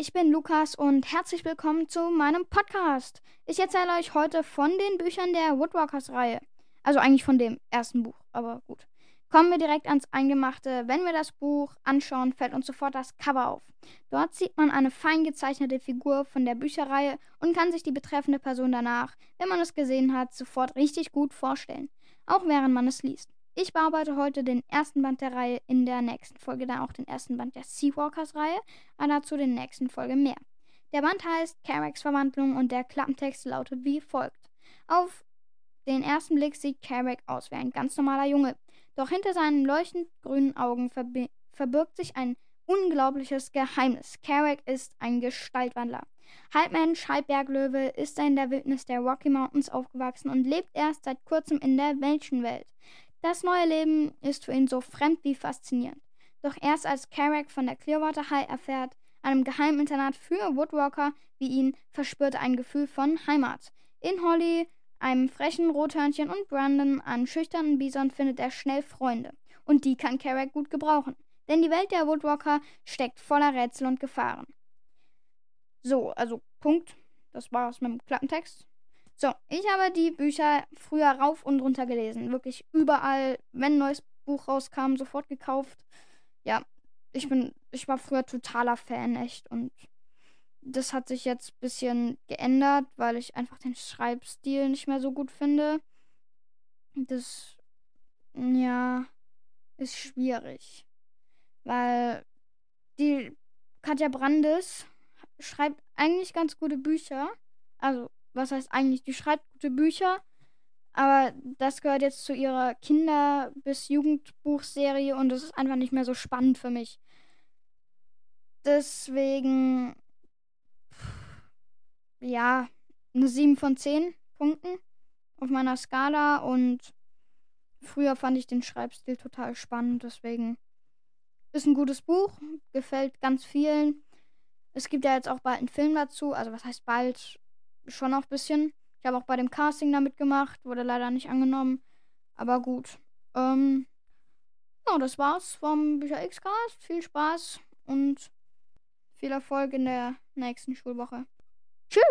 ich bin Lukas und herzlich willkommen zu meinem Podcast. Ich erzähle euch heute von den Büchern der Woodwalkers-Reihe. Also eigentlich von dem ersten Buch, aber gut. Kommen wir direkt ans Eingemachte. Wenn wir das Buch anschauen, fällt uns sofort das Cover auf. Dort sieht man eine fein gezeichnete Figur von der Bücherreihe und kann sich die betreffende Person danach, wenn man es gesehen hat, sofort richtig gut vorstellen. Auch während man es liest. Ich bearbeite heute den ersten Band der Reihe, in der nächsten Folge dann auch den ersten Band der Seawalkers-Reihe, aber dazu in der nächsten Folge mehr. Der Band heißt Carracks Verwandlung und der Klappentext lautet wie folgt. Auf den ersten Blick sieht Carrack aus wie ein ganz normaler Junge. Doch hinter seinen leuchtend grünen Augen verbirgt sich ein unglaubliches Geheimnis. Carrack ist ein Gestaltwandler. Halb Mensch, halb Berglöwe ist er in der Wildnis der Rocky Mountains aufgewachsen und lebt erst seit kurzem in der Menschenwelt. Das neue Leben ist für ihn so fremd wie faszinierend. Doch erst als Carrack von der Clearwater High erfährt, einem Geheiminternat für Woodwalker wie ihn, verspürt er ein Gefühl von Heimat. In Holly einem frechen Rothörnchen und Brandon, einen schüchternen Bison, findet er schnell Freunde. Und die kann Carrack gut gebrauchen. Denn die Welt der Woodwalker steckt voller Rätsel und Gefahren. So, also Punkt. Das war aus meinem Klappentext. So, ich habe die Bücher früher rauf und runter gelesen. Wirklich überall, wenn ein neues Buch rauskam, sofort gekauft. Ja, ich bin, ich war früher totaler Fan, echt. Und das hat sich jetzt ein bisschen geändert, weil ich einfach den Schreibstil nicht mehr so gut finde. Das, ja, ist schwierig. Weil die Katja Brandes schreibt eigentlich ganz gute Bücher. Also, was heißt eigentlich? Die schreibt gute Bücher. Aber das gehört jetzt zu ihrer Kinder- bis Jugendbuchserie und das ist einfach nicht mehr so spannend für mich. Deswegen ja, eine 7 von 10 Punkten auf meiner Skala und früher fand ich den Schreibstil total spannend, deswegen ist ein gutes Buch, gefällt ganz vielen. Es gibt ja jetzt auch bald einen Film dazu, also was heißt bald? Schon auch ein bisschen. Ich habe auch bei dem Casting da mitgemacht, wurde leider nicht angenommen, aber gut. Ähm, ja, das war's vom Bücher X-Cast. Viel Spaß und viel Erfolg in der nächsten Schulwoche. Tschüss!